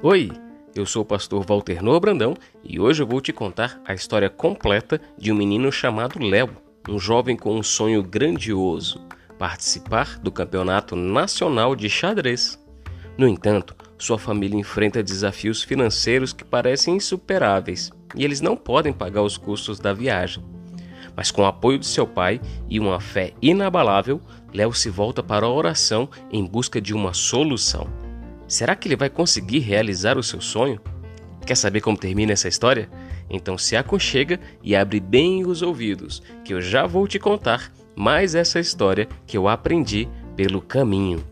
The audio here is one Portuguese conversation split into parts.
Oi, eu sou o pastor Walter Noa Brandão e hoje eu vou te contar a história completa de um menino chamado Léo, um jovem com um sonho grandioso, participar do Campeonato Nacional de Xadrez. No entanto, sua família enfrenta desafios financeiros que parecem insuperáveis e eles não podem pagar os custos da viagem. Mas com o apoio de seu pai e uma fé inabalável, Léo se volta para a oração em busca de uma solução. Será que ele vai conseguir realizar o seu sonho? Quer saber como termina essa história? Então se aconchega e abre bem os ouvidos, que eu já vou te contar mais essa história que eu aprendi pelo caminho.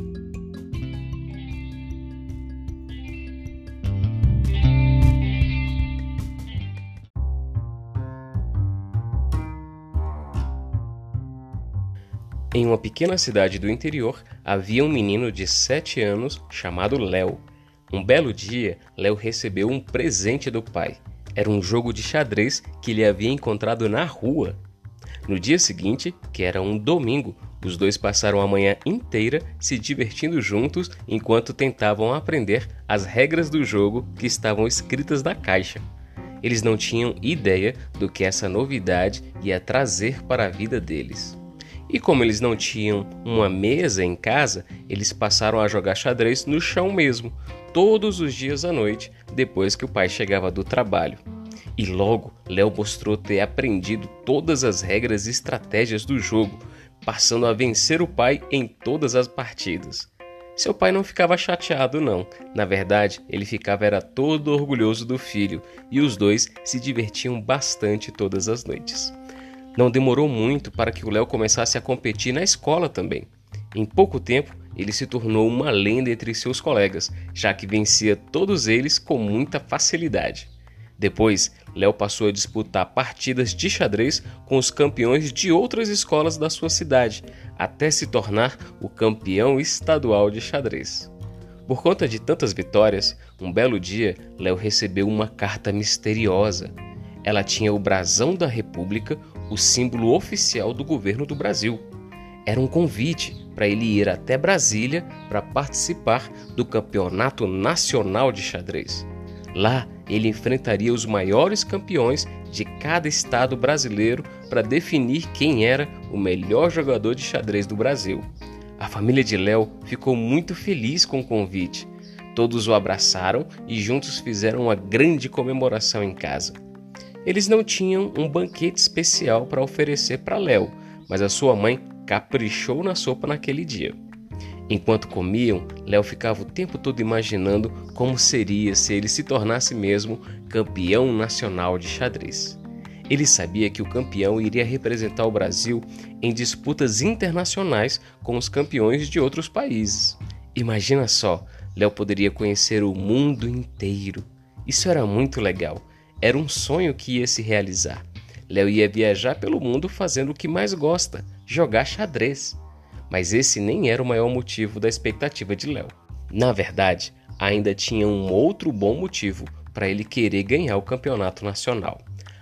Em uma pequena cidade do interior havia um menino de sete anos chamado Léo. Um belo dia, Léo recebeu um presente do pai. Era um jogo de xadrez que ele havia encontrado na rua. No dia seguinte, que era um domingo, os dois passaram a manhã inteira se divertindo juntos enquanto tentavam aprender as regras do jogo que estavam escritas na caixa. Eles não tinham ideia do que essa novidade ia trazer para a vida deles. E como eles não tinham uma mesa em casa, eles passaram a jogar xadrez no chão mesmo, todos os dias à noite, depois que o pai chegava do trabalho. E logo, Léo mostrou ter aprendido todas as regras e estratégias do jogo, passando a vencer o pai em todas as partidas. Seu pai não ficava chateado, não. Na verdade, ele ficava era todo orgulhoso do filho e os dois se divertiam bastante todas as noites. Não demorou muito para que o Léo começasse a competir na escola também. Em pouco tempo, ele se tornou uma lenda entre seus colegas, já que vencia todos eles com muita facilidade. Depois, Léo passou a disputar partidas de xadrez com os campeões de outras escolas da sua cidade, até se tornar o campeão estadual de xadrez. Por conta de tantas vitórias, um belo dia, Léo recebeu uma carta misteriosa. Ela tinha o brasão da República, o símbolo oficial do governo do Brasil. Era um convite para ele ir até Brasília para participar do Campeonato Nacional de Xadrez. Lá, ele enfrentaria os maiores campeões de cada estado brasileiro para definir quem era o melhor jogador de xadrez do Brasil. A família de Léo ficou muito feliz com o convite. Todos o abraçaram e juntos fizeram uma grande comemoração em casa. Eles não tinham um banquete especial para oferecer para Léo, mas a sua mãe caprichou na sopa naquele dia. Enquanto comiam, Léo ficava o tempo todo imaginando como seria se ele se tornasse mesmo campeão nacional de xadrez. Ele sabia que o campeão iria representar o Brasil em disputas internacionais com os campeões de outros países. Imagina só, Léo poderia conhecer o mundo inteiro. Isso era muito legal. Era um sonho que ia se realizar. Léo ia viajar pelo mundo fazendo o que mais gosta: jogar xadrez. Mas esse nem era o maior motivo da expectativa de Léo. Na verdade, ainda tinha um outro bom motivo para ele querer ganhar o campeonato nacional.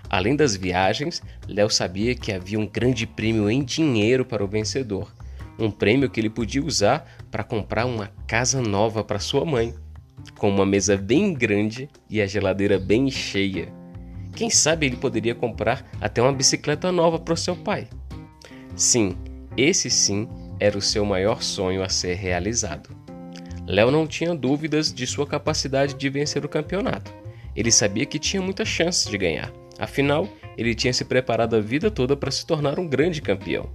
Além das viagens, Léo sabia que havia um grande prêmio em dinheiro para o vencedor, um prêmio que ele podia usar para comprar uma casa nova para sua mãe com uma mesa bem grande e a geladeira bem cheia. Quem sabe ele poderia comprar até uma bicicleta nova para o seu pai. Sim, esse sim era o seu maior sonho a ser realizado. Léo não tinha dúvidas de sua capacidade de vencer o campeonato. Ele sabia que tinha muitas chances de ganhar. Afinal, ele tinha se preparado a vida toda para se tornar um grande campeão.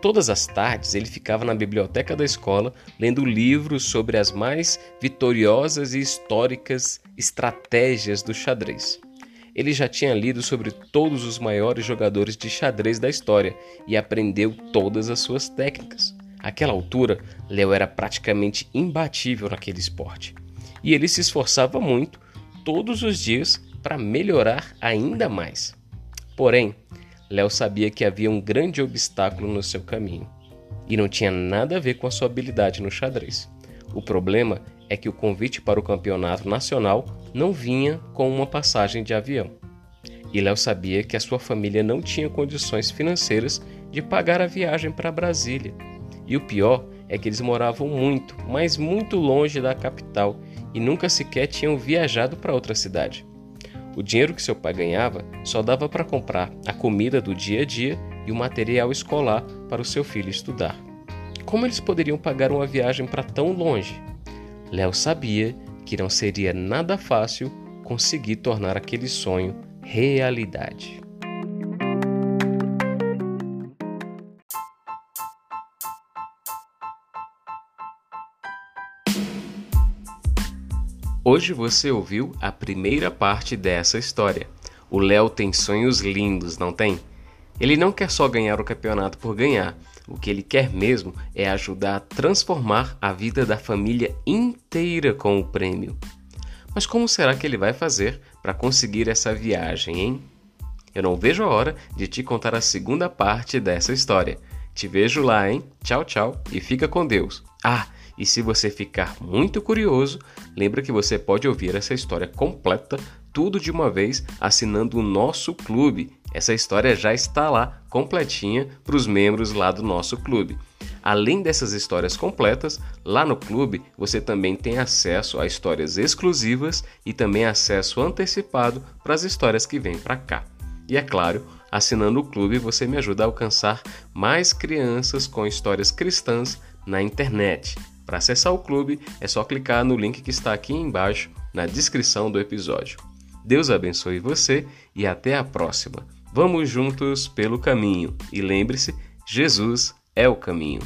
Todas as tardes ele ficava na biblioteca da escola lendo livros sobre as mais vitoriosas e históricas estratégias do xadrez. Ele já tinha lido sobre todos os maiores jogadores de xadrez da história e aprendeu todas as suas técnicas. Àquela altura, Léo era praticamente imbatível naquele esporte. E ele se esforçava muito, todos os dias, para melhorar ainda mais. Porém, Léo sabia que havia um grande obstáculo no seu caminho. E não tinha nada a ver com a sua habilidade no xadrez. O problema é que o convite para o campeonato nacional não vinha com uma passagem de avião. E Léo sabia que a sua família não tinha condições financeiras de pagar a viagem para Brasília. E o pior é que eles moravam muito, mas muito longe da capital e nunca sequer tinham viajado para outra cidade. O dinheiro que seu pai ganhava só dava para comprar a comida do dia a dia e o material escolar para o seu filho estudar. Como eles poderiam pagar uma viagem para tão longe? Léo sabia que não seria nada fácil conseguir tornar aquele sonho realidade. Hoje você ouviu a primeira parte dessa história. O Léo tem sonhos lindos, não tem? Ele não quer só ganhar o campeonato por ganhar. O que ele quer mesmo é ajudar a transformar a vida da família inteira com o prêmio. Mas como será que ele vai fazer para conseguir essa viagem, hein? Eu não vejo a hora de te contar a segunda parte dessa história. Te vejo lá, hein? Tchau, tchau e fica com Deus. Ah, e se você ficar muito curioso, lembra que você pode ouvir essa história completa, tudo de uma vez, assinando o nosso clube. Essa história já está lá, completinha, para os membros lá do nosso clube. Além dessas histórias completas, lá no clube você também tem acesso a histórias exclusivas e também acesso antecipado para as histórias que vêm para cá. E é claro, assinando o clube você me ajuda a alcançar mais crianças com histórias cristãs na internet. Para acessar o clube, é só clicar no link que está aqui embaixo na descrição do episódio. Deus abençoe você e até a próxima. Vamos juntos pelo caminho e lembre-se: Jesus é o caminho.